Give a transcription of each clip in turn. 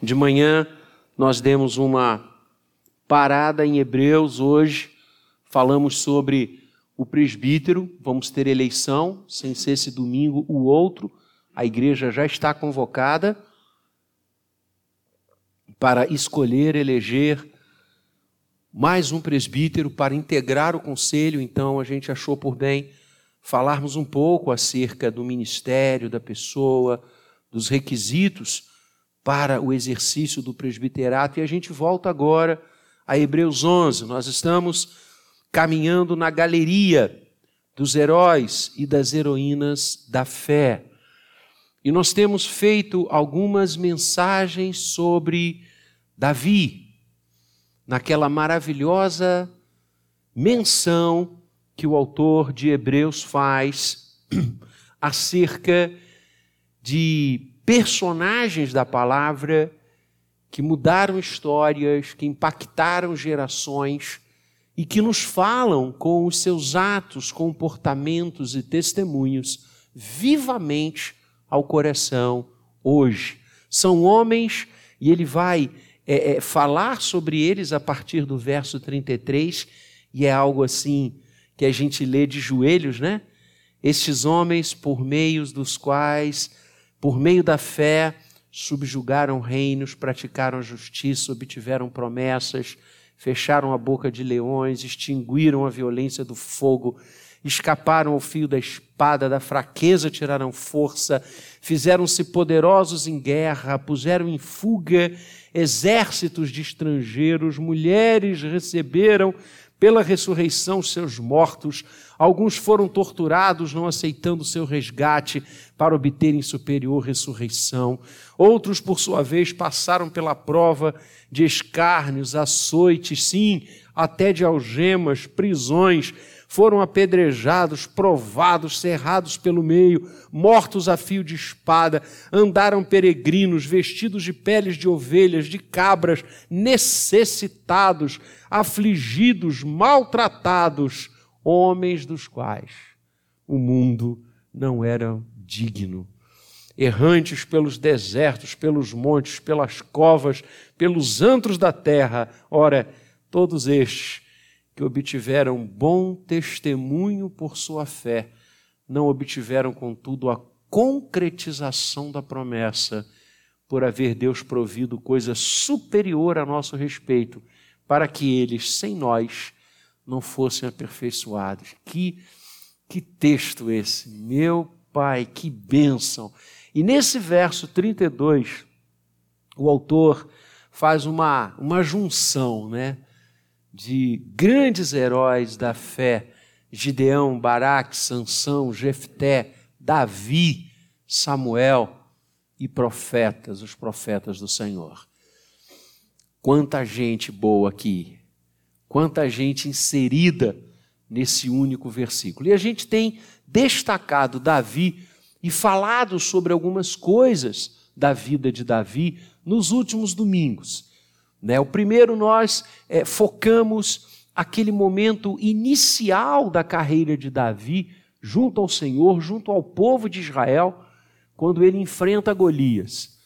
De manhã nós demos uma parada em Hebreus hoje, falamos sobre o presbítero, vamos ter eleição, sem ser esse domingo o outro, a igreja já está convocada para escolher, eleger mais um presbítero para integrar o conselho, então a gente achou por bem falarmos um pouco acerca do ministério da pessoa, dos requisitos para o exercício do presbiterato, e a gente volta agora a Hebreus 11. Nós estamos caminhando na galeria dos heróis e das heroínas da fé. E nós temos feito algumas mensagens sobre Davi, naquela maravilhosa menção que o autor de Hebreus faz acerca de personagens da palavra que mudaram histórias, que impactaram gerações e que nos falam com os seus atos, comportamentos e testemunhos vivamente ao coração hoje. São homens, e ele vai é, é, falar sobre eles a partir do verso 33, e é algo assim que a gente lê de joelhos, né? Estes homens, por meios dos quais, por meio da fé, subjugaram reinos, praticaram justiça, obtiveram promessas, fecharam a boca de leões, extinguiram a violência do fogo, escaparam ao fio da espada, da fraqueza tiraram força, fizeram-se poderosos em guerra, puseram em fuga exércitos de estrangeiros, mulheres receberam pela ressurreição seus mortos, alguns foram torturados, não aceitando seu resgate para obterem superior ressurreição. Outros, por sua vez, passaram pela prova de escárnios, açoites, sim, até de algemas, prisões, foram apedrejados, provados, cerrados pelo meio, mortos a fio de espada, andaram peregrinos, vestidos de peles de ovelhas, de cabras, necessitados, afligidos, maltratados, homens dos quais o mundo não era digno. Errantes pelos desertos, pelos montes, pelas covas, pelos antros da terra, ora, todos estes que obtiveram bom testemunho por sua fé, não obtiveram, contudo, a concretização da promessa, por haver Deus provido coisa superior a nosso respeito, para que eles, sem nós, não fossem aperfeiçoados. Que, que texto esse! Meu Pai, que bênção! E nesse verso 32, o autor faz uma, uma junção, né? De grandes heróis da fé, Gideão, Baraque, Sansão, Jefté, Davi, Samuel e profetas, os profetas do Senhor. Quanta gente boa aqui, quanta gente inserida nesse único versículo. E a gente tem destacado Davi e falado sobre algumas coisas da vida de Davi nos últimos domingos. Né? O primeiro, nós é, focamos aquele momento inicial da carreira de Davi, junto ao Senhor, junto ao povo de Israel, quando ele enfrenta Golias.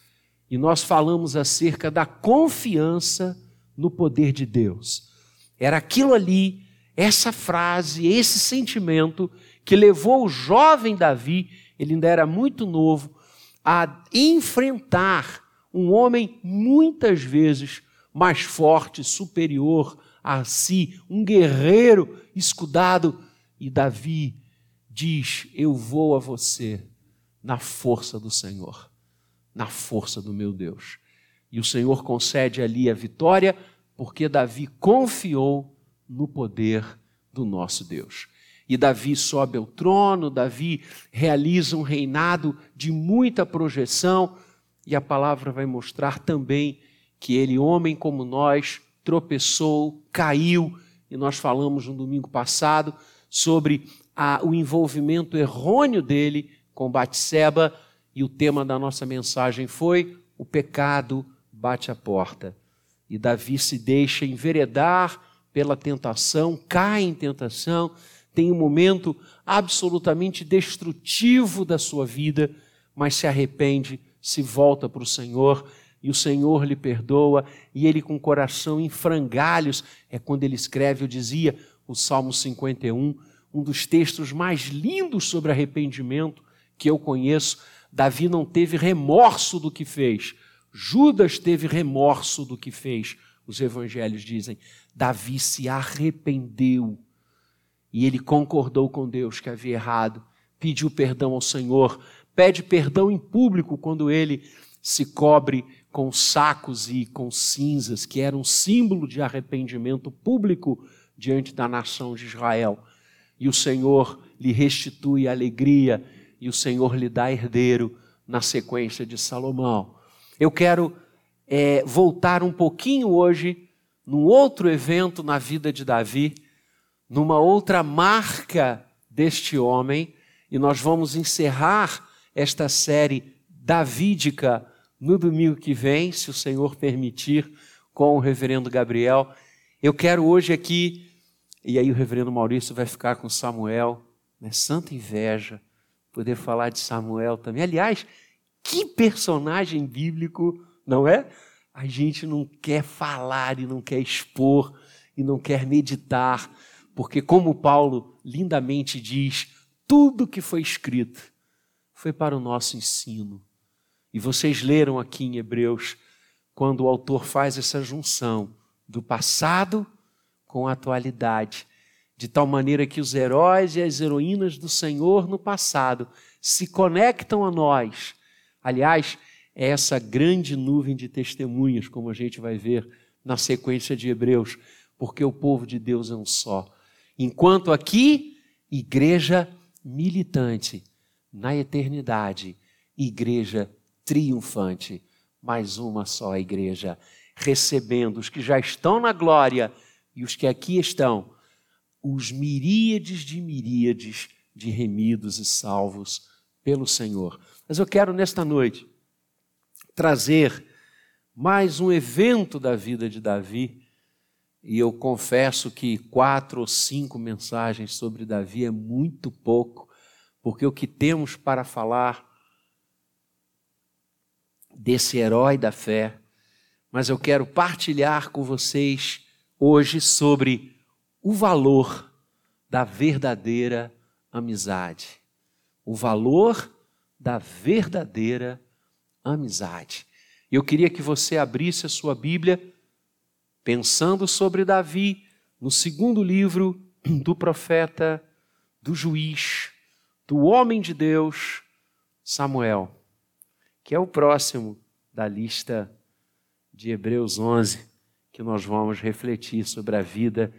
E nós falamos acerca da confiança no poder de Deus. Era aquilo ali, essa frase, esse sentimento que levou o jovem Davi, ele ainda era muito novo, a enfrentar um homem muitas vezes mais forte, superior a si, um guerreiro escudado. E Davi diz: Eu vou a você na força do Senhor, na força do meu Deus. E o Senhor concede ali a vitória, porque Davi confiou no poder do nosso Deus. E Davi sobe ao trono, Davi realiza um reinado de muita projeção, e a palavra vai mostrar também que ele, homem como nós, tropeçou, caiu, e nós falamos no domingo passado sobre a, o envolvimento errôneo dele com Batseba, e o tema da nossa mensagem foi: o pecado bate a porta. E Davi se deixa enveredar pela tentação, cai em tentação, tem um momento absolutamente destrutivo da sua vida, mas se arrepende, se volta para o Senhor e o Senhor lhe perdoa, e ele com o coração em frangalhos, é quando ele escreve, eu dizia, o Salmo 51, um dos textos mais lindos sobre arrependimento que eu conheço. Davi não teve remorso do que fez, Judas teve remorso do que fez. Os evangelhos dizem: Davi se arrependeu e ele concordou com Deus que havia errado, pediu perdão ao Senhor, pede perdão em público quando ele se cobre com sacos e com cinzas, que era um símbolo de arrependimento público diante da nação de Israel. E o Senhor lhe restitui a alegria e o Senhor lhe dá herdeiro na sequência de Salomão. Eu quero é, voltar um pouquinho hoje num outro evento na vida de Davi, numa outra marca deste homem, e nós vamos encerrar esta série davídica no domingo que vem, se o Senhor permitir, com o reverendo Gabriel. Eu quero hoje aqui, e aí o reverendo Maurício vai ficar com Samuel, né? santa inveja, poder falar de Samuel também. Aliás, que personagem bíblico, não é? A gente não quer falar e não quer expor e não quer meditar, porque, como Paulo lindamente diz, tudo que foi escrito foi para o nosso ensino. E vocês leram aqui em Hebreus, quando o autor faz essa junção do passado com a atualidade, de tal maneira que os heróis e as heroínas do Senhor no passado se conectam a nós Aliás, é essa grande nuvem de testemunhas, como a gente vai ver na sequência de Hebreus, porque o povo de Deus é um só. Enquanto aqui, igreja militante, na eternidade, igreja triunfante, mais uma só igreja, recebendo os que já estão na glória e os que aqui estão, os miríades de miríades de remidos e salvos pelo Senhor. Mas eu quero nesta noite trazer mais um evento da vida de Davi, e eu confesso que quatro ou cinco mensagens sobre Davi é muito pouco, porque o que temos para falar desse herói da fé, mas eu quero partilhar com vocês hoje sobre o valor da verdadeira amizade. O valor da verdadeira amizade. Eu queria que você abrisse a sua Bíblia pensando sobre Davi no segundo livro do profeta, do juiz, do homem de Deus, Samuel, que é o próximo da lista de Hebreus 11, que nós vamos refletir sobre a vida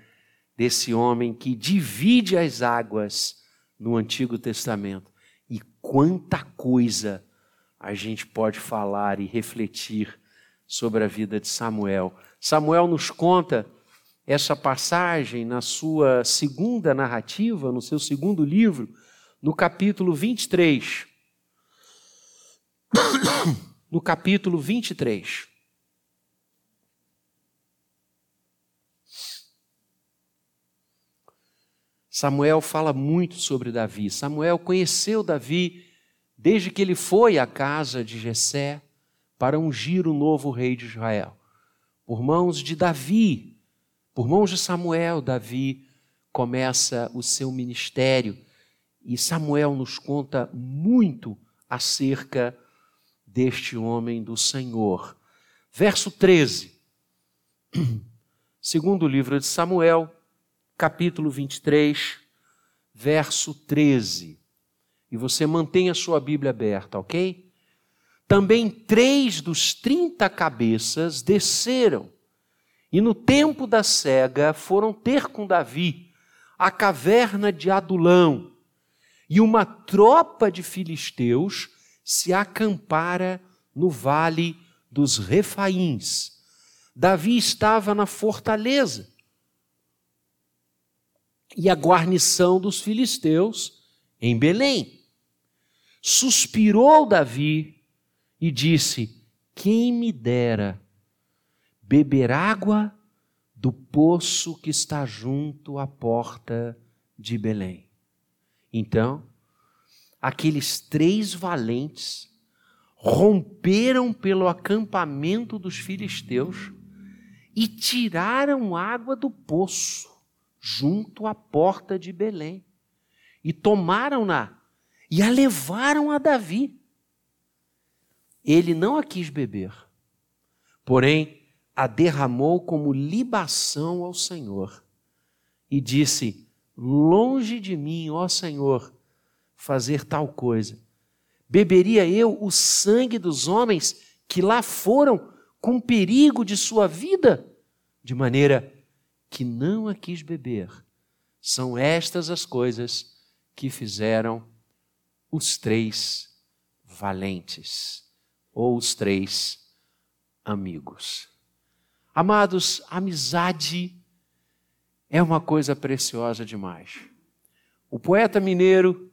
desse homem que divide as águas no Antigo Testamento e quanta coisa a gente pode falar e refletir sobre a vida de Samuel. Samuel nos conta essa passagem na sua segunda narrativa, no seu segundo livro, no capítulo 23. No capítulo 23. Samuel fala muito sobre Davi. Samuel conheceu Davi desde que ele foi à casa de Jessé para ungir o novo rei de Israel. Por mãos de Davi, por mãos de Samuel, Davi começa o seu ministério e Samuel nos conta muito acerca deste homem do Senhor. Verso 13. Segundo livro de Samuel, capítulo 23, verso 13. E você mantém a sua Bíblia aberta, ok? Também três dos trinta cabeças desceram e no tempo da cega foram ter com Davi a caverna de Adulão. E uma tropa de filisteus se acampara no vale dos Refaíns. Davi estava na fortaleza e a guarnição dos filisteus em Belém. Suspirou Davi e disse: Quem me dera beber água do poço que está junto à porta de Belém. Então, aqueles três valentes romperam pelo acampamento dos filisteus e tiraram água do poço junto à porta de Belém e tomaram-na e a levaram a Davi. Ele não a quis beber, porém a derramou como libação ao Senhor e disse: Longe de mim, ó Senhor, fazer tal coisa. Beberia eu o sangue dos homens que lá foram com perigo de sua vida? De maneira que não a quis beber. São estas as coisas que fizeram os três valentes, ou os três amigos. Amados, amizade é uma coisa preciosa demais. O poeta mineiro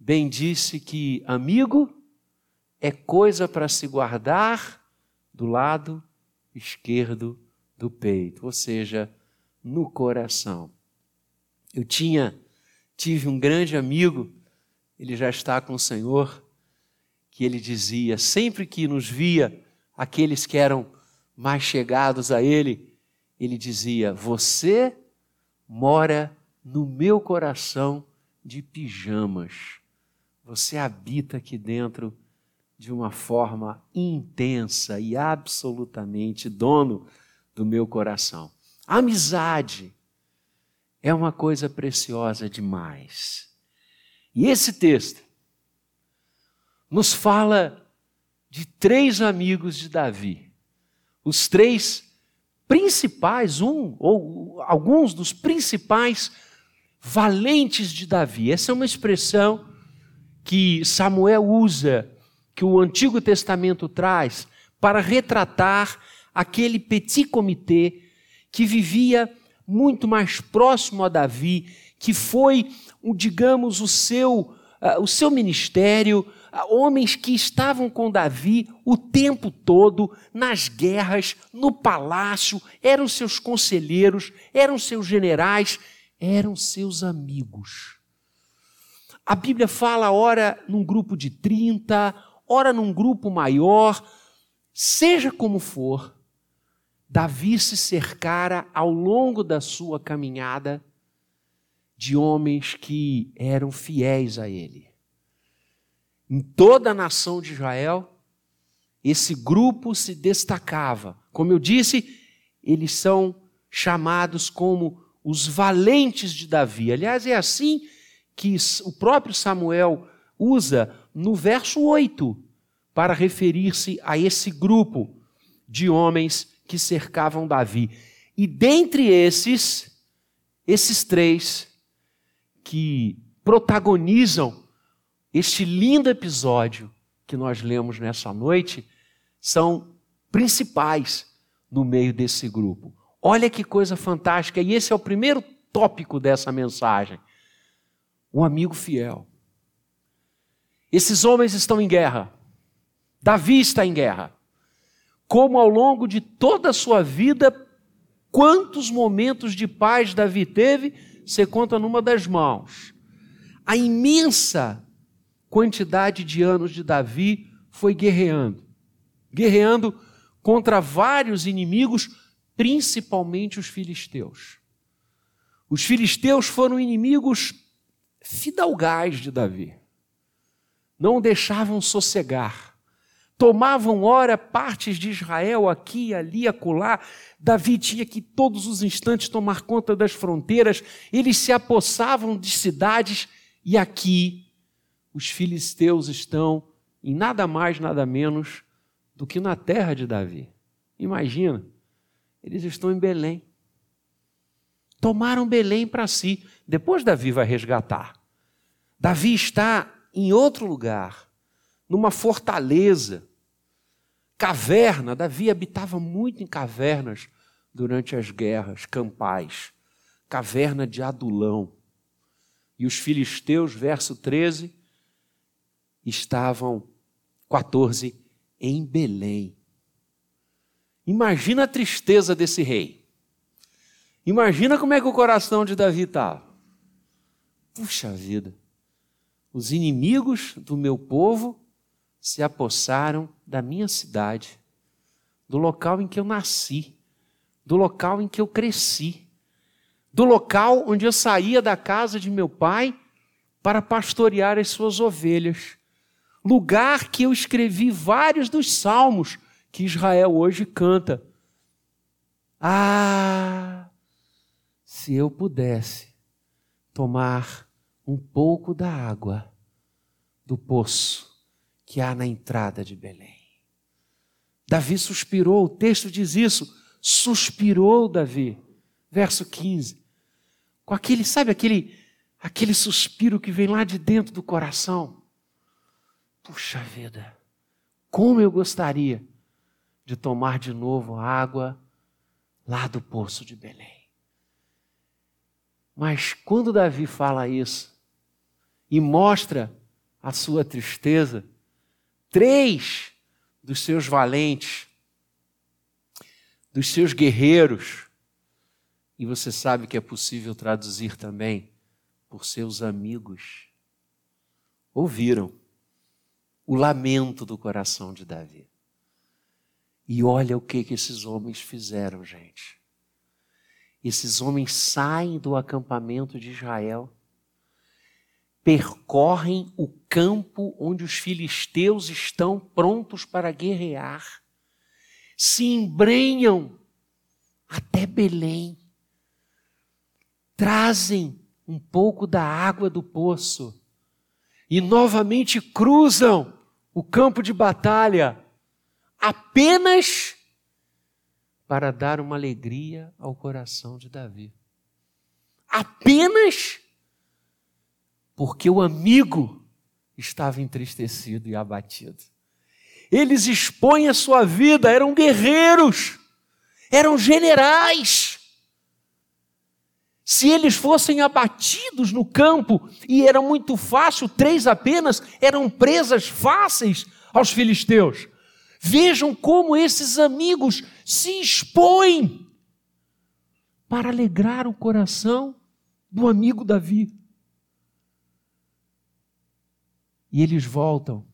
bem disse que amigo é coisa para se guardar do lado esquerdo do peito, ou seja, no coração. Eu tinha tive um grande amigo, ele já está com o Senhor, que ele dizia, sempre que nos via aqueles que eram mais chegados a ele, ele dizia: Você mora no meu coração de pijamas. Você habita aqui dentro de uma forma intensa e absolutamente dono do meu coração. amizade é uma coisa preciosa demais. E esse texto nos fala de três amigos de Davi os três principais, um ou alguns dos principais valentes de Davi. Essa é uma expressão que Samuel usa, que o Antigo Testamento traz, para retratar aquele petit comité que vivia muito mais próximo a Davi, que foi, digamos, o seu, uh, o seu ministério, homens que estavam com Davi o tempo todo, nas guerras, no palácio, eram seus conselheiros, eram seus generais, eram seus amigos. A Bíblia fala, ora num grupo de 30, ora num grupo maior, seja como for, Davi se cercara ao longo da sua caminhada de homens que eram fiéis a ele em toda a nação de Israel, esse grupo se destacava. Como eu disse, eles são chamados como os valentes de Davi. Aliás, é assim que o próprio Samuel usa no verso 8 para referir-se a esse grupo de homens que cercavam Davi. E dentre esses, esses três que protagonizam este lindo episódio que nós lemos nessa noite são principais no meio desse grupo. Olha que coisa fantástica, e esse é o primeiro tópico dessa mensagem. Um amigo fiel. Esses homens estão em guerra. Davi está em guerra. Como ao longo de toda a sua vida, quantos momentos de paz Davi teve, você conta numa das mãos. A imensa quantidade de anos de Davi foi guerreando guerreando contra vários inimigos, principalmente os filisteus. Os filisteus foram inimigos fidalgais de Davi. Não deixavam sossegar. Tomavam, ora, partes de Israel aqui, ali, acolá. Davi tinha que todos os instantes tomar conta das fronteiras. Eles se apossavam de cidades e aqui os filisteus estão em nada mais, nada menos do que na terra de Davi. Imagina, eles estão em Belém. Tomaram Belém para si. Depois Davi vai resgatar. Davi está em outro lugar, numa fortaleza, caverna. Davi habitava muito em cavernas durante as guerras campais. Caverna de Adulão. E os filisteus, verso 13, estavam 14 em Belém. Imagina a tristeza desse rei. Imagina como é que o coração de Davi estava. Puxa vida, os inimigos do meu povo se apossaram da minha cidade, do local em que eu nasci, do local em que eu cresci, do local onde eu saía da casa de meu pai para pastorear as suas ovelhas, lugar que eu escrevi vários dos salmos que Israel hoje canta. Ah, se eu pudesse tomar um pouco da água do poço que há na entrada de Belém. Davi suspirou, o texto diz isso, suspirou Davi. Verso 15. Com aquele, sabe aquele aquele suspiro que vem lá de dentro do coração. Puxa vida, como eu gostaria de tomar de novo água lá do poço de Belém. Mas quando Davi fala isso e mostra a sua tristeza, três dos seus valentes, dos seus guerreiros, e você sabe que é possível traduzir também por seus amigos, ouviram o lamento do coração de Davi. E olha o que, que esses homens fizeram, gente. Esses homens saem do acampamento de Israel, percorrem o campo onde os filisteus estão prontos para guerrear, se embrenham até Belém, trazem um pouco da água do poço e novamente cruzam o campo de batalha apenas para dar uma alegria ao coração de Davi. Apenas porque o amigo estava entristecido e abatido. Eles expõem a sua vida, eram guerreiros, eram generais. Se eles fossem abatidos no campo, e era muito fácil, três apenas, eram presas fáceis aos filisteus. Vejam como esses amigos se expõem para alegrar o coração do amigo Davi. E eles voltam.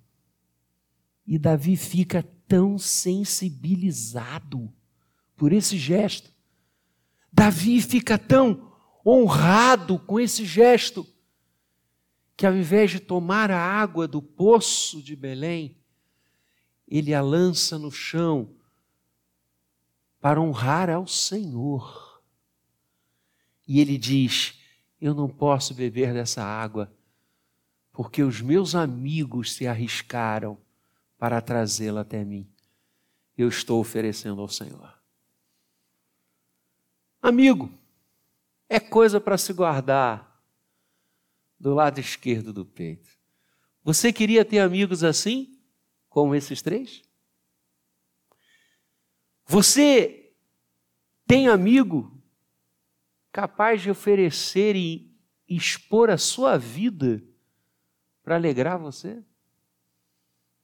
E Davi fica tão sensibilizado por esse gesto. Davi fica tão honrado com esse gesto que ao invés de tomar a água do poço de Belém, ele a lança no chão para honrar ao Senhor. E ele diz: Eu não posso beber dessa água, porque os meus amigos se arriscaram para trazê-la até mim. Eu estou oferecendo ao Senhor. Amigo, é coisa para se guardar do lado esquerdo do peito. Você queria ter amigos assim? Como esses três? Você tem amigo capaz de oferecer e expor a sua vida para alegrar você?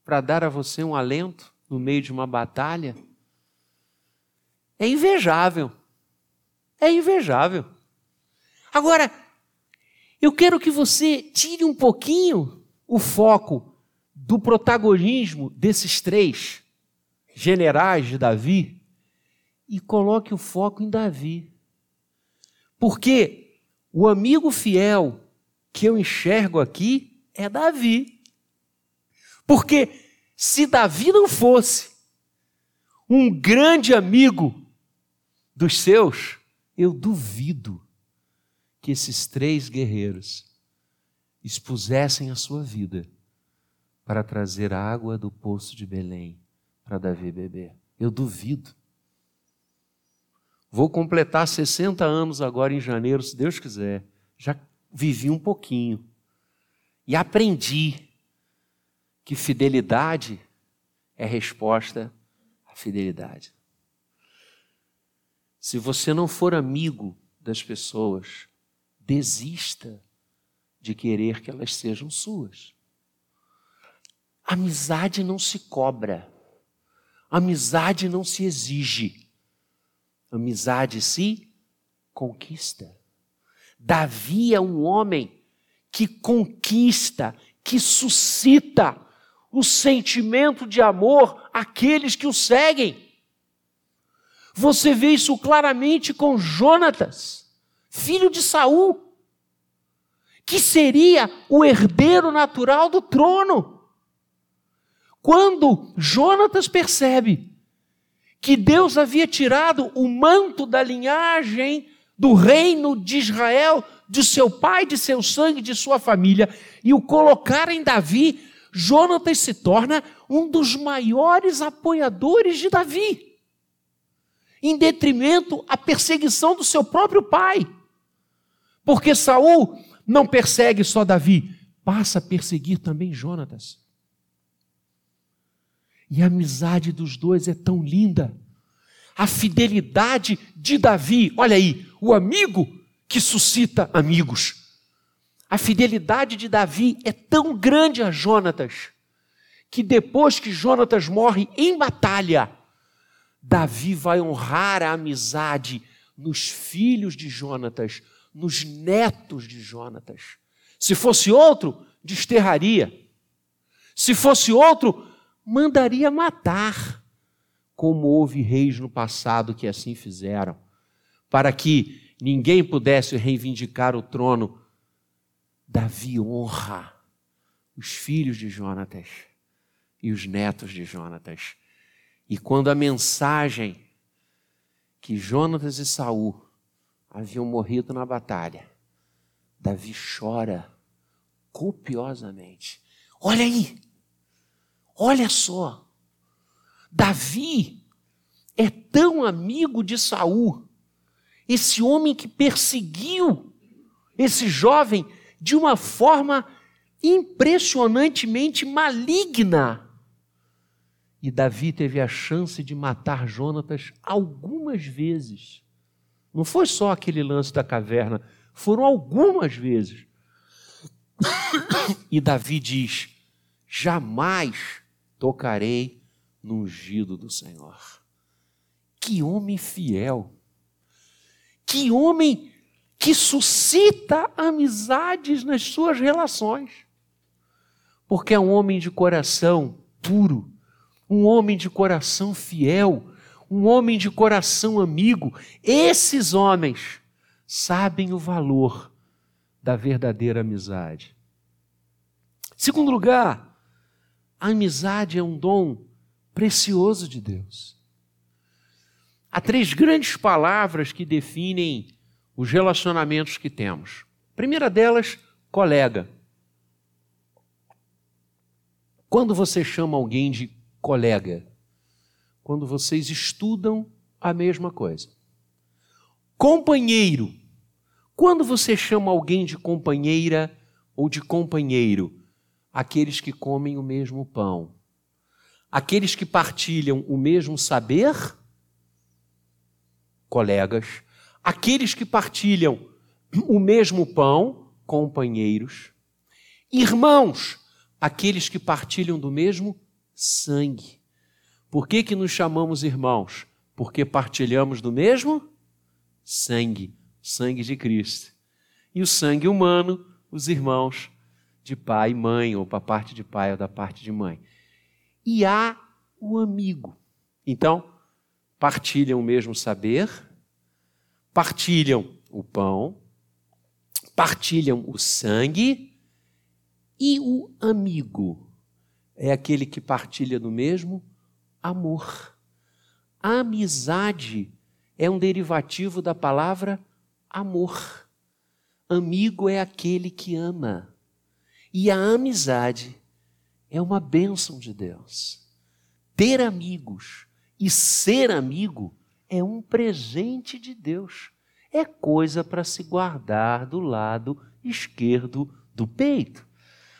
Para dar a você um alento no meio de uma batalha? É invejável. É invejável. Agora, eu quero que você tire um pouquinho o foco do protagonismo desses três generais de Davi e coloque o foco em Davi. Porque o amigo fiel que eu enxergo aqui é Davi. Porque se Davi não fosse um grande amigo dos seus, eu duvido que esses três guerreiros expusessem a sua vida para trazer água do poço de Belém para Davi beber. Eu duvido. Vou completar 60 anos agora em janeiro, se Deus quiser. Já vivi um pouquinho. E aprendi que fidelidade é resposta à fidelidade. Se você não for amigo das pessoas, desista de querer que elas sejam suas. Amizade não se cobra. Amizade não se exige. Amizade se conquista. Davi é um homem que conquista, que suscita o sentimento de amor àqueles que o seguem. Você vê isso claramente com Jonatas, filho de Saul, que seria o herdeiro natural do trono. Quando Jonatas percebe que Deus havia tirado o manto da linhagem do reino de Israel, de seu pai, de seu sangue, de sua família, e o colocar em Davi, Jonatas se torna um dos maiores apoiadores de Davi em detrimento à perseguição do seu próprio pai. Porque Saul não persegue só Davi, passa a perseguir também Jonatas. E a amizade dos dois é tão linda. A fidelidade de Davi, olha aí, o amigo que suscita amigos. A fidelidade de Davi é tão grande a Jonatas, que depois que Jonatas morre em batalha, Davi vai honrar a amizade nos filhos de Jonatas, nos netos de Jonatas. Se fosse outro, desterraria. Se fosse outro, mandaria matar, como houve reis no passado que assim fizeram, para que ninguém pudesse reivindicar o trono. Davi honra os filhos de Jonatas e os netos de Jonatas. E quando a mensagem que Jonatas e Saul haviam morrido na batalha, Davi chora copiosamente. Olha aí, olha só, Davi é tão amigo de Saul, esse homem que perseguiu esse jovem de uma forma impressionantemente maligna. E Davi teve a chance de matar Jonatas algumas vezes. Não foi só aquele lance da caverna, foram algumas vezes. E Davi diz: Jamais tocarei no ungido do Senhor. Que homem fiel. Que homem que suscita amizades nas suas relações. Porque é um homem de coração puro um homem de coração fiel, um homem de coração amigo. Esses homens sabem o valor da verdadeira amizade. Segundo lugar, a amizade é um dom precioso de Deus. Há três grandes palavras que definem os relacionamentos que temos. A primeira delas, colega. Quando você chama alguém de colega, quando vocês estudam a mesma coisa. Companheiro, quando você chama alguém de companheira ou de companheiro, aqueles que comem o mesmo pão, aqueles que partilham o mesmo saber, colegas, aqueles que partilham o mesmo pão, companheiros, irmãos, aqueles que partilham do mesmo sangue. Por que, que nos chamamos irmãos? Porque partilhamos do mesmo sangue, sangue de Cristo. E o sangue humano, os irmãos de pai e mãe, ou para parte de pai ou da parte de mãe. E há o amigo. Então, partilham o mesmo saber, partilham o pão, partilham o sangue e o amigo é aquele que partilha do mesmo amor. A amizade é um derivativo da palavra amor. Amigo é aquele que ama. E a amizade é uma bênção de Deus. Ter amigos e ser amigo é um presente de Deus. É coisa para se guardar do lado esquerdo do peito.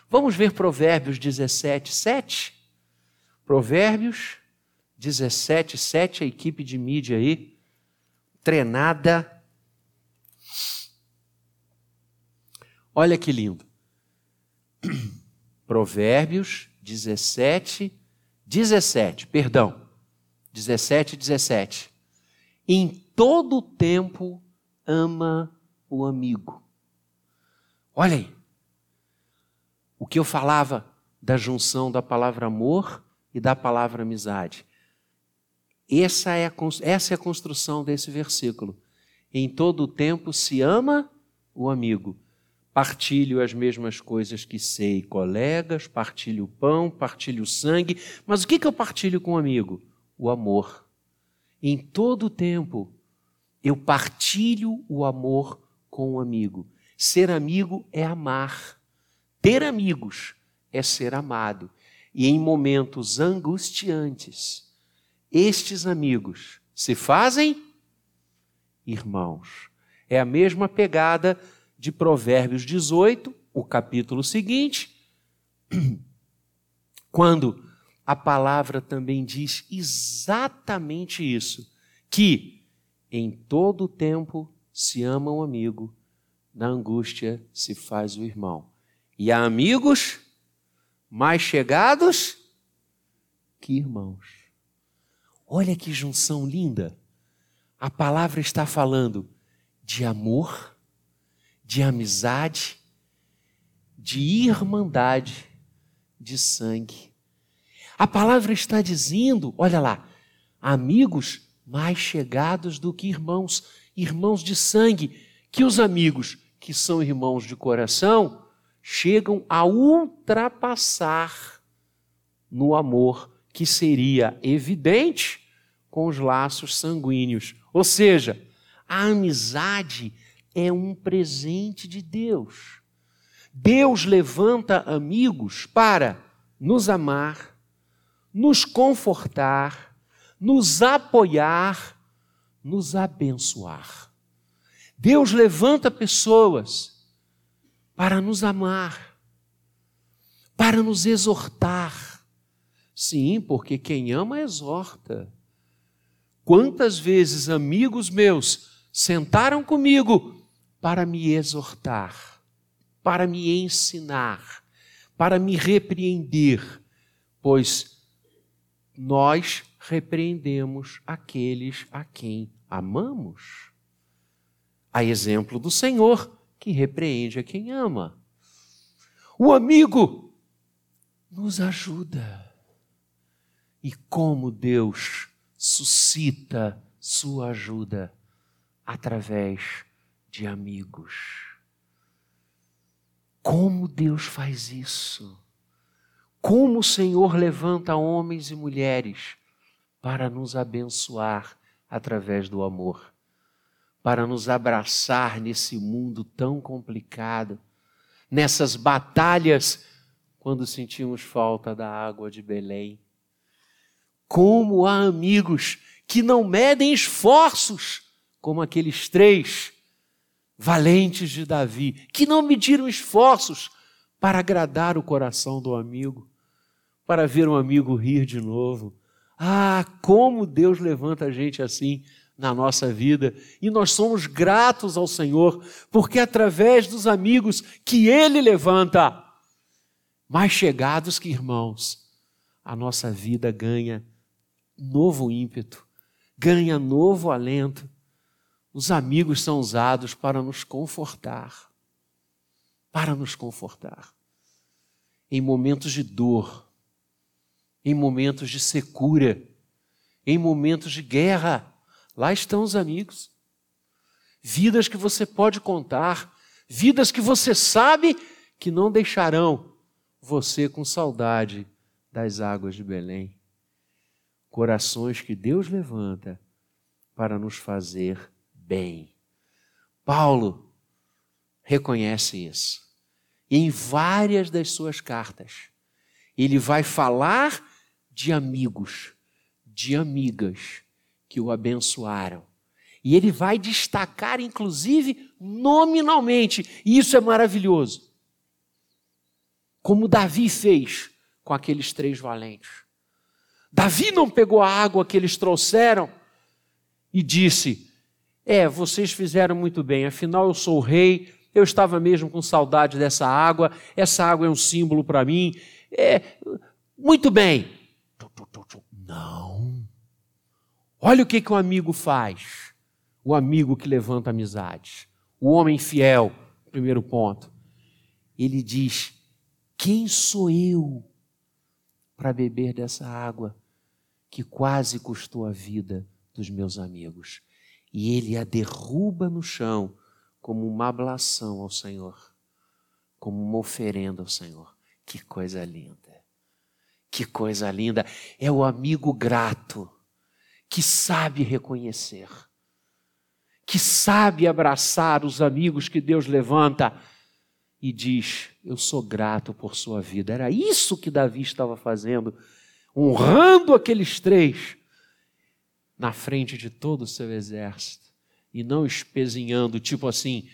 Vamos ver Provérbios 17, 7. Provérbios 17, 7, a equipe de mídia aí, treinada. Olha que lindo. Provérbios 17, 17, perdão. 17, 17. Em todo tempo ama o amigo. Olha aí o que eu falava da junção da palavra amor e da palavra amizade. Essa é a, essa é a construção desse versículo. Em todo tempo se ama o amigo. Partilho as mesmas coisas que sei, colegas, partilho o pão, partilho o sangue. Mas o que, que eu partilho com o um amigo? O amor. Em todo o tempo eu partilho o amor com o um amigo. Ser amigo é amar. Ter amigos é ser amado. E em momentos angustiantes, estes amigos se fazem irmãos. É a mesma pegada de Provérbios 18, o capítulo seguinte, quando a palavra também diz exatamente isso, que em todo tempo se ama o um amigo, na angústia se faz o irmão. E há amigos mais chegados que irmãos. Olha que junção linda. A palavra está falando de amor, de amizade, de irmandade, de sangue. A palavra está dizendo, olha lá, amigos mais chegados do que irmãos, irmãos de sangue, que os amigos que são irmãos de coração chegam a ultrapassar no amor que seria evidente com os laços sanguíneos. Ou seja, a amizade é um presente de Deus. Deus levanta amigos para nos amar, nos confortar, nos apoiar, nos abençoar. Deus levanta pessoas para nos amar, para nos exortar. Sim, porque quem ama exorta. Quantas vezes amigos meus sentaram comigo para me exortar, para me ensinar, para me repreender, pois nós repreendemos aqueles a quem amamos. A exemplo do Senhor, que repreende a quem ama. O amigo nos ajuda. E como Deus suscita sua ajuda através de amigos. Como Deus faz isso? Como o Senhor levanta homens e mulheres para nos abençoar através do amor para nos abraçar nesse mundo tão complicado, nessas batalhas, quando sentimos falta da água de Belém. Como há amigos que não medem esforços, como aqueles três valentes de Davi, que não mediram esforços para agradar o coração do amigo, para ver um amigo rir de novo. Ah, como Deus levanta a gente assim na nossa vida e nós somos gratos ao Senhor, porque através dos amigos que Ele levanta, mais chegados que irmãos, a nossa vida ganha novo ímpeto, ganha novo alento. Os amigos são usados para nos confortar, para nos confortar. Em momentos de dor, em momentos de secura, em momentos de guerra, Lá estão os amigos. Vidas que você pode contar, vidas que você sabe que não deixarão você com saudade das águas de Belém. Corações que Deus levanta para nos fazer bem. Paulo reconhece isso. Em várias das suas cartas, ele vai falar de amigos, de amigas, que o abençoaram. E ele vai destacar, inclusive, nominalmente, e isso é maravilhoso. Como Davi fez com aqueles três valentes. Davi não pegou a água que eles trouxeram e disse: É, vocês fizeram muito bem, afinal eu sou o rei, eu estava mesmo com saudade dessa água, essa água é um símbolo para mim. É, muito bem. Não. Olha o que, que um amigo faz. O amigo que levanta amizades. O homem fiel, primeiro ponto. Ele diz: Quem sou eu para beber dessa água que quase custou a vida dos meus amigos. E ele a derruba no chão como uma ablação ao Senhor, como uma oferenda ao Senhor. Que coisa linda! Que coisa linda! É o amigo grato que sabe reconhecer, que sabe abraçar os amigos que Deus levanta e diz: Eu sou grato por sua vida. Era isso que Davi estava fazendo, honrando aqueles três na frente de todo o seu exército e não espezinhando, tipo assim,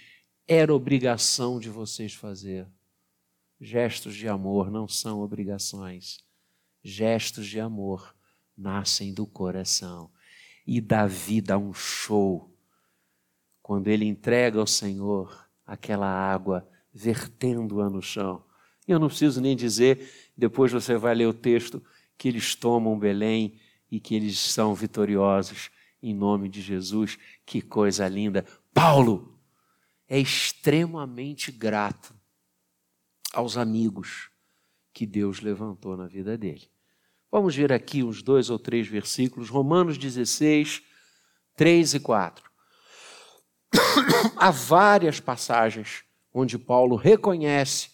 era obrigação de vocês fazer. Gestos de amor não são obrigações. Gestos de amor nascem do coração. E Davi dá um show quando ele entrega ao Senhor aquela água, vertendo-a no chão. Eu não preciso nem dizer, depois você vai ler o texto, que eles tomam Belém e que eles são vitoriosos em nome de Jesus. Que coisa linda. Paulo é extremamente grato aos amigos que Deus levantou na vida dele. Vamos ver aqui uns dois ou três versículos, Romanos 16, 3 e 4. Há várias passagens onde Paulo reconhece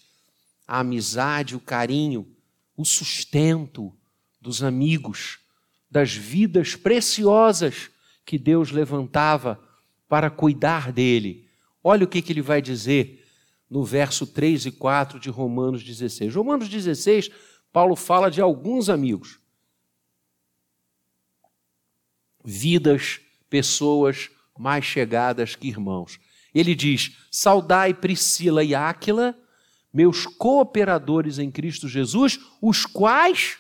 a amizade, o carinho, o sustento dos amigos, das vidas preciosas que Deus levantava para cuidar dele. Olha o que, que ele vai dizer no verso 3 e 4 de Romanos 16. Romanos 16, Paulo fala de alguns amigos. Vidas, pessoas mais chegadas que irmãos. Ele diz: Saudai Priscila e Áquila, meus cooperadores em Cristo Jesus, os quais,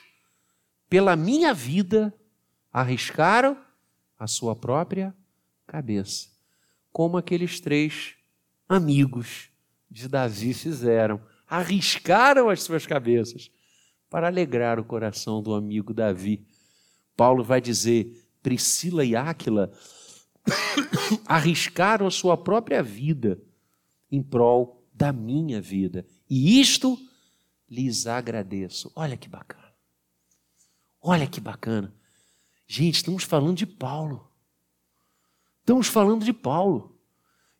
pela minha vida, arriscaram a sua própria cabeça, como aqueles três amigos de Davi fizeram, arriscaram as suas cabeças para alegrar o coração do amigo Davi. Paulo vai dizer: Priscila e Áquila arriscaram a sua própria vida em prol da minha vida. E isto lhes agradeço. Olha que bacana. Olha que bacana. Gente, estamos falando de Paulo. Estamos falando de Paulo.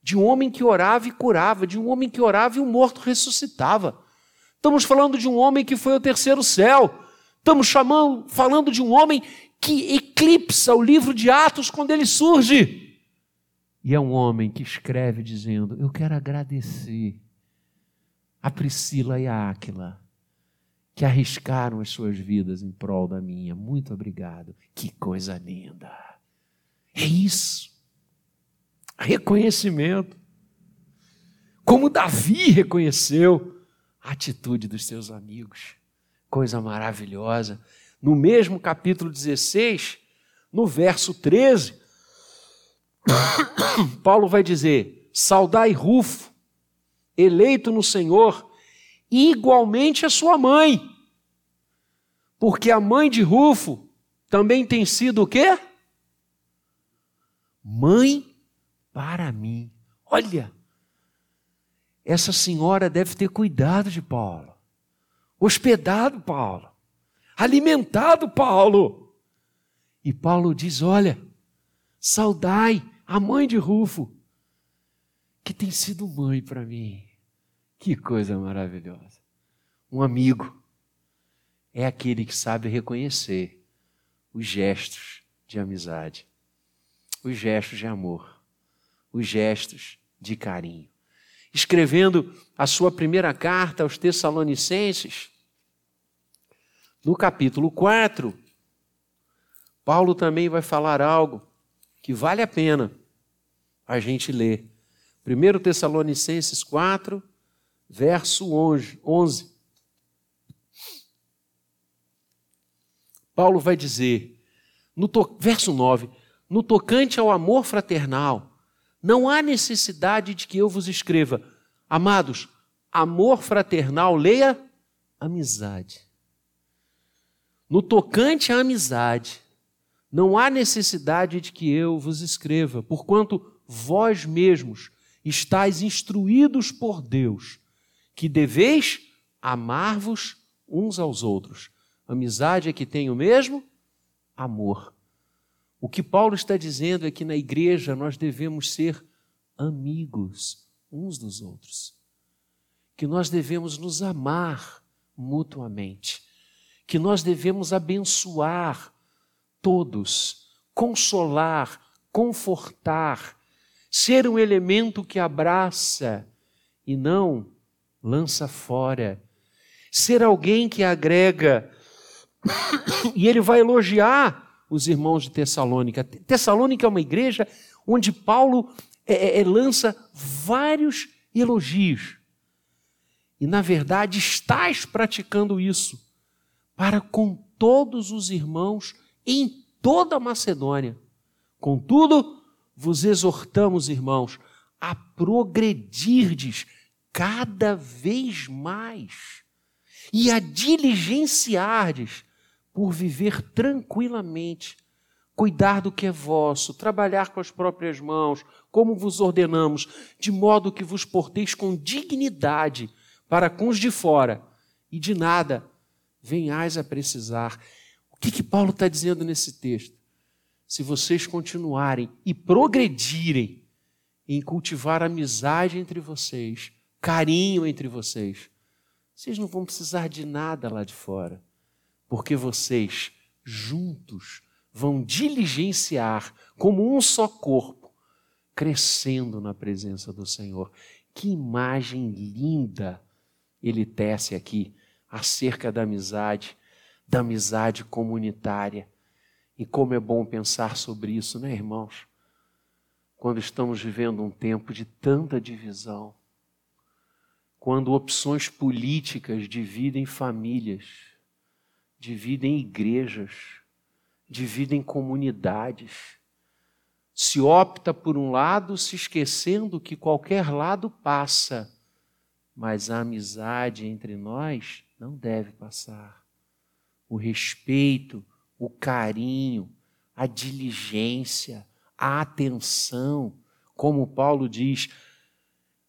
De um homem que orava e curava, de um homem que orava e o morto ressuscitava. Estamos falando de um homem que foi ao terceiro céu. Estamos chamando, falando de um homem que eclipsa o livro de Atos quando ele surge. E é um homem que escreve dizendo: Eu quero agradecer a Priscila e a Áquila, que arriscaram as suas vidas em prol da minha. Muito obrigado. Que coisa linda. É isso. Reconhecimento. Como Davi reconheceu a atitude dos seus amigos. Coisa maravilhosa. No mesmo capítulo 16, no verso 13, Paulo vai dizer: Saudai Rufo, eleito no Senhor, igualmente a sua mãe. Porque a mãe de Rufo também tem sido o quê? Mãe para mim. Olha, essa senhora deve ter cuidado de Paulo, hospedado Paulo, alimentado Paulo. E Paulo diz: Olha, saudai a mãe de Rufo, que tem sido mãe para mim. Que coisa maravilhosa. Um amigo é aquele que sabe reconhecer os gestos de amizade, os gestos de amor, os gestos de carinho. Escrevendo a sua primeira carta aos Tessalonicenses, no capítulo 4, Paulo também vai falar algo que vale a pena a gente ler. 1 Tessalonicenses 4, verso 11. Paulo vai dizer, no to... verso 9: No tocante ao amor fraternal, não há necessidade de que eu vos escreva. Amados, amor fraternal, leia amizade. No tocante à amizade, não há necessidade de que eu vos escreva, porquanto vós mesmos estáis instruídos por Deus, que deveis amar-vos uns aos outros. Amizade é que tem o mesmo amor. O que Paulo está dizendo é que na igreja nós devemos ser amigos uns dos outros. Que nós devemos nos amar mutuamente. Que nós devemos abençoar todos, consolar, confortar, ser um elemento que abraça e não lança fora. Ser alguém que agrega. e ele vai elogiar os irmãos de Tessalônica. Tessalônica é uma igreja onde Paulo é, é, é lança vários elogios. E, na verdade, estás praticando isso para com todos os irmãos em toda a Macedônia. Contudo, vos exortamos, irmãos, a progredirdes cada vez mais e a diligenciardes por viver tranquilamente, cuidar do que é vosso, trabalhar com as próprias mãos, como vos ordenamos, de modo que vos porteis com dignidade para com os de fora e de nada venhais a precisar. O que, que Paulo está dizendo nesse texto? Se vocês continuarem e progredirem em cultivar amizade entre vocês, carinho entre vocês, vocês não vão precisar de nada lá de fora, porque vocês, juntos, vão diligenciar como um só corpo, crescendo na presença do Senhor. Que imagem linda ele tece aqui acerca da amizade, da amizade comunitária. E como é bom pensar sobre isso, né, irmãos? Quando estamos vivendo um tempo de tanta divisão, quando opções políticas dividem famílias, dividem igrejas, dividem comunidades. Se opta por um lado, se esquecendo que qualquer lado passa, mas a amizade entre nós não deve passar. O respeito, o carinho, a diligência, a atenção, como Paulo diz,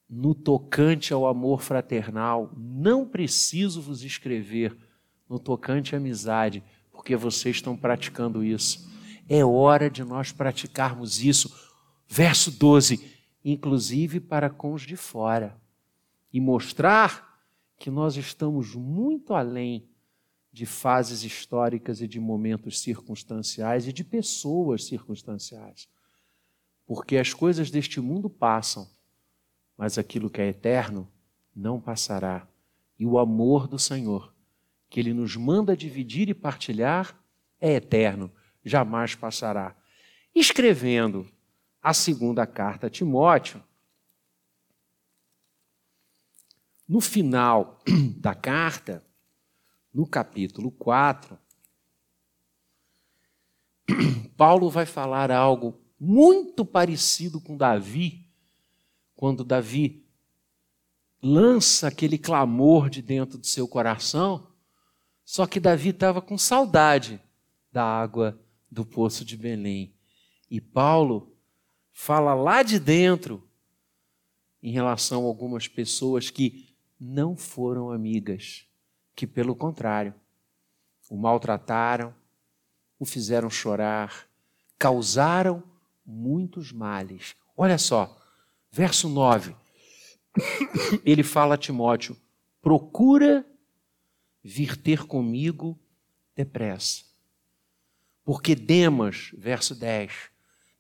no tocante ao amor fraternal, não preciso vos escrever no tocante à amizade, porque vocês estão praticando isso. É hora de nós praticarmos isso. Verso 12: inclusive para com os de fora, e mostrar que nós estamos muito além de fases históricas e de momentos circunstanciais e de pessoas circunstanciais. Porque as coisas deste mundo passam, mas aquilo que é eterno não passará. E o amor do Senhor, que Ele nos manda dividir e partilhar, é eterno, jamais passará. Escrevendo a segunda carta a Timóteo, no final da carta, no capítulo 4, Paulo vai falar algo muito parecido com Davi, quando Davi lança aquele clamor de dentro do seu coração, só que Davi estava com saudade da água do poço de Belém. E Paulo fala lá de dentro em relação a algumas pessoas que não foram amigas, que pelo contrário, o maltrataram, o fizeram chorar, causaram muitos males. Olha só, verso 9. Ele fala a Timóteo: procura vir ter comigo depressa. Porque Demas, verso 10,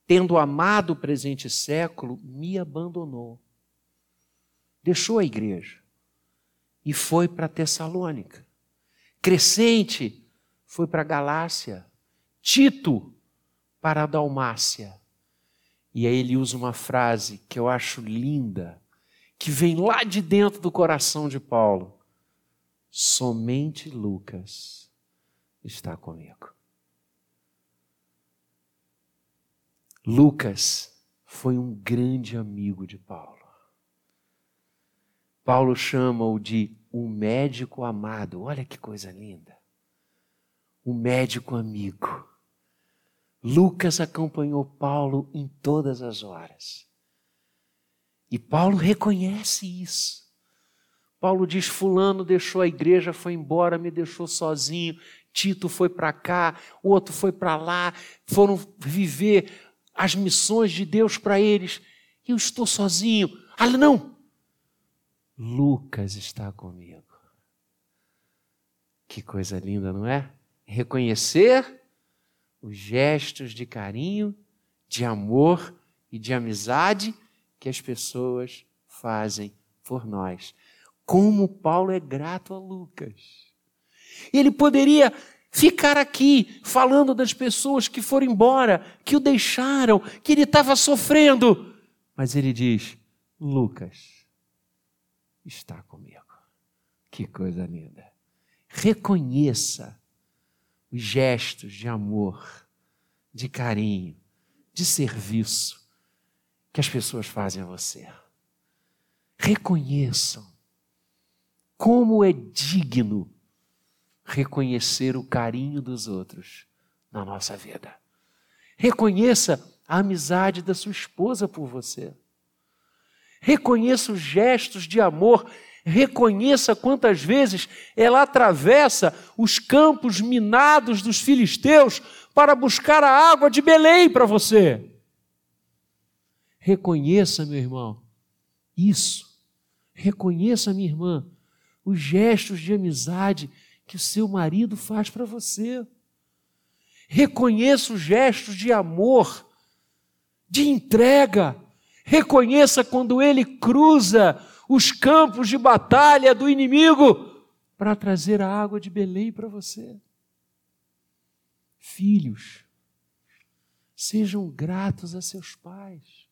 tendo amado o presente século, me abandonou. Deixou a igreja e foi para Tessalônica. Crescente foi para Galácia. Tito para a Dalmácia. E aí ele usa uma frase que eu acho linda, que vem lá de dentro do coração de Paulo. Somente Lucas está comigo. Lucas foi um grande amigo de Paulo. Paulo chama-o de um médico amado. Olha que coisa linda. Um médico amigo. Lucas acompanhou Paulo em todas as horas. E Paulo reconhece isso. Paulo diz: Fulano deixou a igreja, foi embora, me deixou sozinho. Tito foi para cá, outro foi para lá, foram viver as missões de Deus para eles. Eu estou sozinho. Ah, não! Lucas está comigo. Que coisa linda, não é? Reconhecer os gestos de carinho, de amor e de amizade que as pessoas fazem por nós. Como Paulo é grato a Lucas. Ele poderia ficar aqui falando das pessoas que foram embora, que o deixaram, que ele estava sofrendo. Mas ele diz: Lucas está comigo. Que coisa linda. Reconheça os gestos de amor, de carinho, de serviço que as pessoas fazem a você. Reconheçam como é digno reconhecer o carinho dos outros na nossa vida. Reconheça a amizade da sua esposa por você. Reconheça os gestos de amor. Reconheça quantas vezes ela atravessa os campos minados dos filisteus para buscar a água de Belém para você. Reconheça, meu irmão, isso. Reconheça, minha irmã, os gestos de amizade que o seu marido faz para você. Reconheça os gestos de amor, de entrega. Reconheça quando ele cruza os campos de batalha do inimigo para trazer a água de Belém para você. Filhos, sejam gratos a seus pais.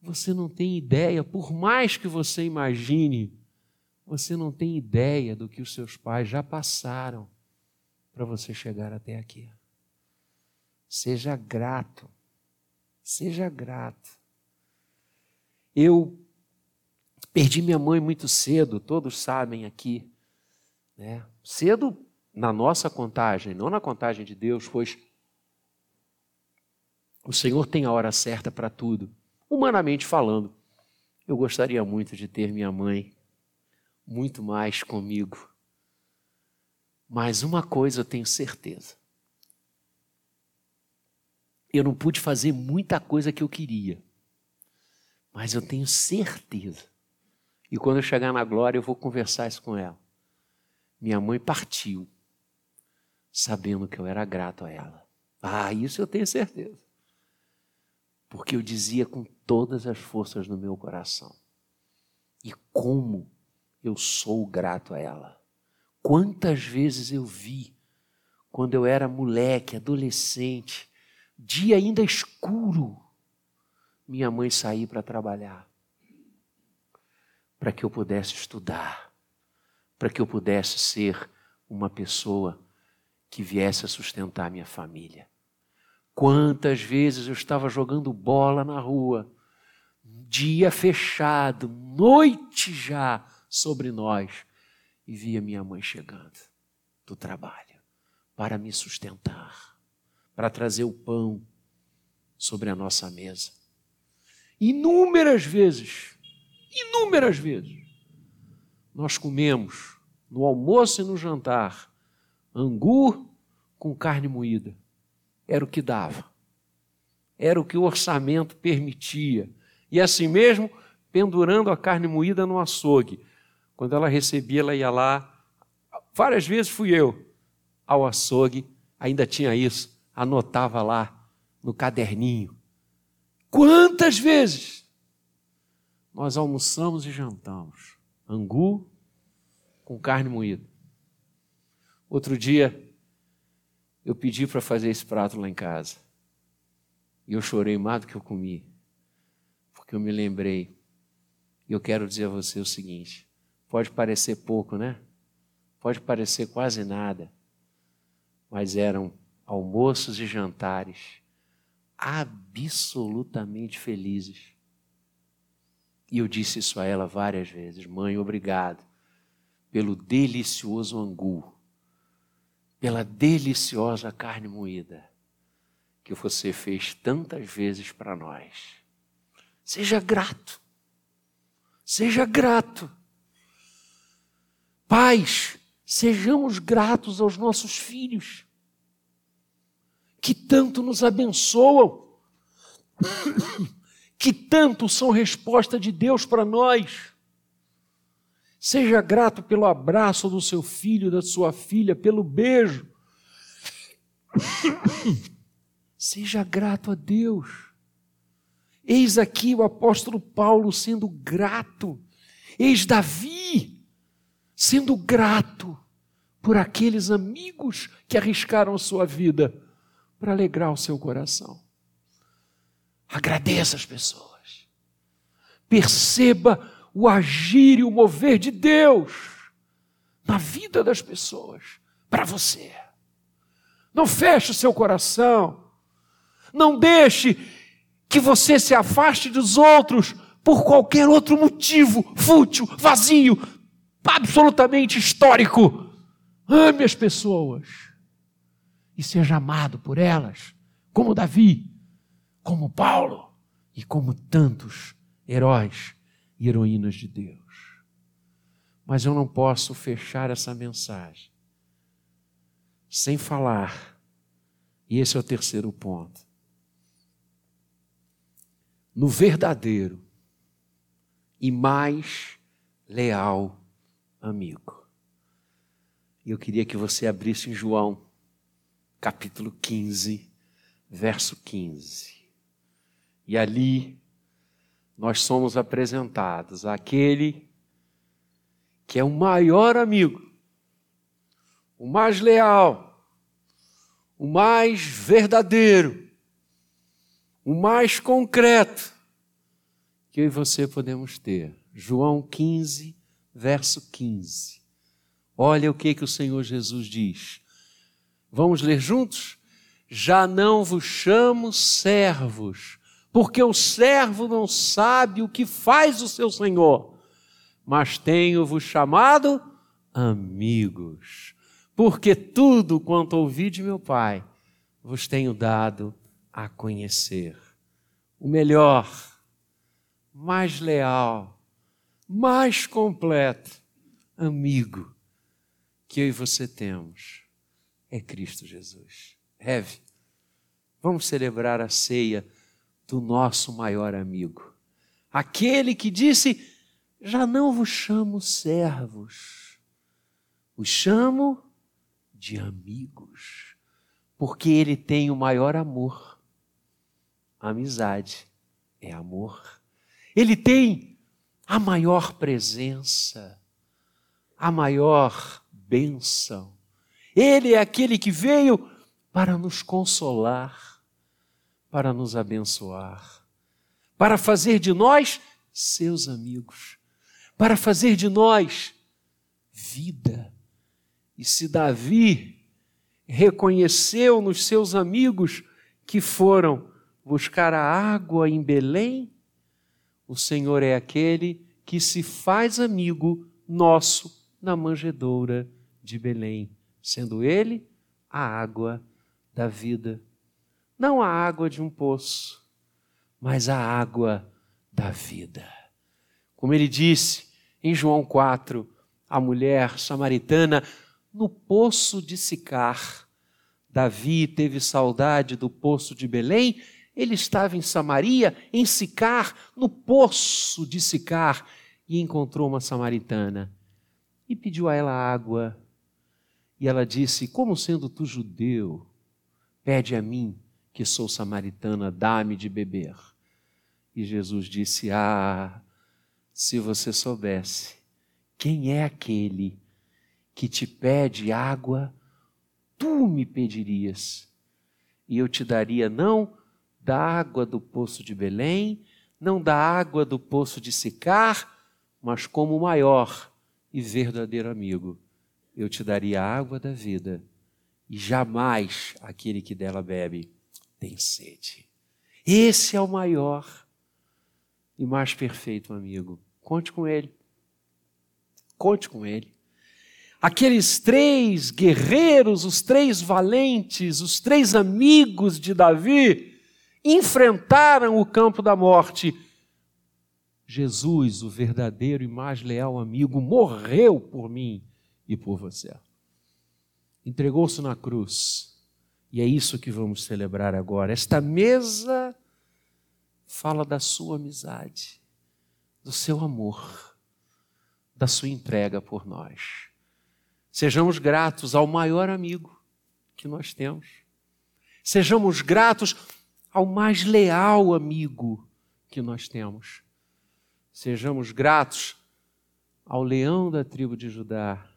Você não tem ideia, por mais que você imagine você não tem ideia do que os seus pais já passaram para você chegar até aqui. Seja grato. Seja grato. Eu perdi minha mãe muito cedo, todos sabem aqui. Né? Cedo na nossa contagem, não na contagem de Deus, pois o Senhor tem a hora certa para tudo. Humanamente falando, eu gostaria muito de ter minha mãe muito mais comigo. Mas uma coisa eu tenho certeza. Eu não pude fazer muita coisa que eu queria. Mas eu tenho certeza. E quando eu chegar na glória, eu vou conversar isso com ela. Minha mãe partiu, sabendo que eu era grato a ela. Ah, isso eu tenho certeza. Porque eu dizia com todas as forças do meu coração. E como eu sou grato a ela. Quantas vezes eu vi, quando eu era moleque, adolescente, dia ainda escuro, minha mãe sair para trabalhar, para que eu pudesse estudar, para que eu pudesse ser uma pessoa que viesse a sustentar minha família. Quantas vezes eu estava jogando bola na rua, dia fechado, noite já, sobre nós e via minha mãe chegando do trabalho para me sustentar, para trazer o pão sobre a nossa mesa. Inúmeras vezes, inúmeras vezes, nós comemos no almoço e no jantar angu com carne moída. Era o que dava. Era o que o orçamento permitia. E assim mesmo, pendurando a carne moída no açougue, quando ela recebia, ela ia lá. Várias vezes fui eu ao açougue, ainda tinha isso, anotava lá no caderninho. Quantas vezes nós almoçamos e jantamos? Angu com carne moída. Outro dia, eu pedi para fazer esse prato lá em casa. E eu chorei mais do que eu comi. Porque eu me lembrei. E eu quero dizer a você o seguinte: Pode parecer pouco, né? Pode parecer quase nada. Mas eram almoços e jantares absolutamente felizes. E eu disse isso a ela várias vezes: Mãe, obrigado pelo delicioso angu, pela deliciosa carne moída que você fez tantas vezes para nós. Seja grato. Seja grato. Pais, Sejamos gratos aos nossos filhos, que tanto nos abençoam, que tanto são resposta de Deus para nós. Seja grato pelo abraço do seu filho, da sua filha, pelo beijo. Seja grato a Deus. Eis aqui o apóstolo Paulo sendo grato. Eis Davi sendo grato por aqueles amigos que arriscaram sua vida para alegrar o seu coração. Agradeça as pessoas. Perceba o agir e o mover de Deus na vida das pessoas para você. Não feche o seu coração. Não deixe que você se afaste dos outros por qualquer outro motivo fútil, vazio, absolutamente histórico. Ame as pessoas e seja amado por elas, como Davi, como Paulo e como tantos heróis e heroínas de Deus. Mas eu não posso fechar essa mensagem sem falar, e esse é o terceiro ponto, no verdadeiro e mais leal amigo. E eu queria que você abrisse em João, capítulo 15, verso 15. E ali nós somos apresentados àquele que é o maior amigo, o mais leal, o mais verdadeiro, o mais concreto que eu e você podemos ter. João 15, verso 15. Olha o que que o Senhor Jesus diz. Vamos ler juntos? Já não vos chamo servos, porque o servo não sabe o que faz o seu senhor, mas tenho-vos chamado amigos, porque tudo quanto ouvi de meu Pai vos tenho dado a conhecer. O melhor, mais leal, mais completo amigo que eu e você temos é Cristo Jesus. Heve, vamos celebrar a ceia do nosso maior amigo. Aquele que disse: Já não vos chamo servos, os chamo de amigos, porque ele tem o maior amor. Amizade é amor. Ele tem a maior presença, a maior bênção. Ele é aquele que veio para nos consolar para nos abençoar, para fazer de nós seus amigos, para fazer de nós vida. E se Davi reconheceu nos seus amigos que foram buscar a água em Belém, o Senhor é aquele que se faz amigo nosso na manjedoura de Belém, sendo Ele a água da vida não a água de um poço, mas a água da vida. Como ele disse em João 4, a mulher samaritana, no poço de Sicar. Davi teve saudade do poço de Belém, ele estava em Samaria, em Sicar, no poço de Sicar, e encontrou uma samaritana e pediu a ela água. E ela disse: Como sendo tu judeu, pede a mim que sou samaritana, dá-me de beber. E Jesus disse: Ah, se você soubesse quem é aquele que te pede água, tu me pedirias, e eu te daria não da água do poço de Belém, não da água do poço de Sicar, mas como maior e verdadeiro amigo, eu te daria a água da vida, e jamais aquele que dela bebe tem sede. Esse é o maior e mais perfeito amigo. Conte com ele. Conte com ele. Aqueles três guerreiros, os três valentes, os três amigos de Davi, enfrentaram o campo da morte. Jesus, o verdadeiro e mais leal amigo, morreu por mim e por você. Entregou-se na cruz. E é isso que vamos celebrar agora. Esta mesa fala da sua amizade, do seu amor, da sua entrega por nós. Sejamos gratos ao maior amigo que nós temos. Sejamos gratos ao mais leal amigo que nós temos. Sejamos gratos ao leão da tribo de Judá,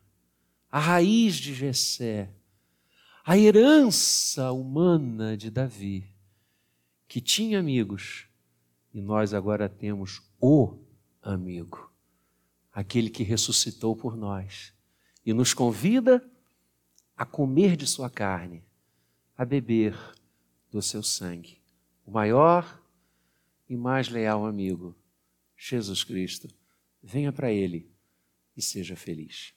a raiz de Jessé, a herança humana de Davi, que tinha amigos, e nós agora temos o amigo, aquele que ressuscitou por nós e nos convida a comer de sua carne, a beber do seu sangue. O maior e mais leal amigo, Jesus Cristo. Venha para Ele e seja feliz.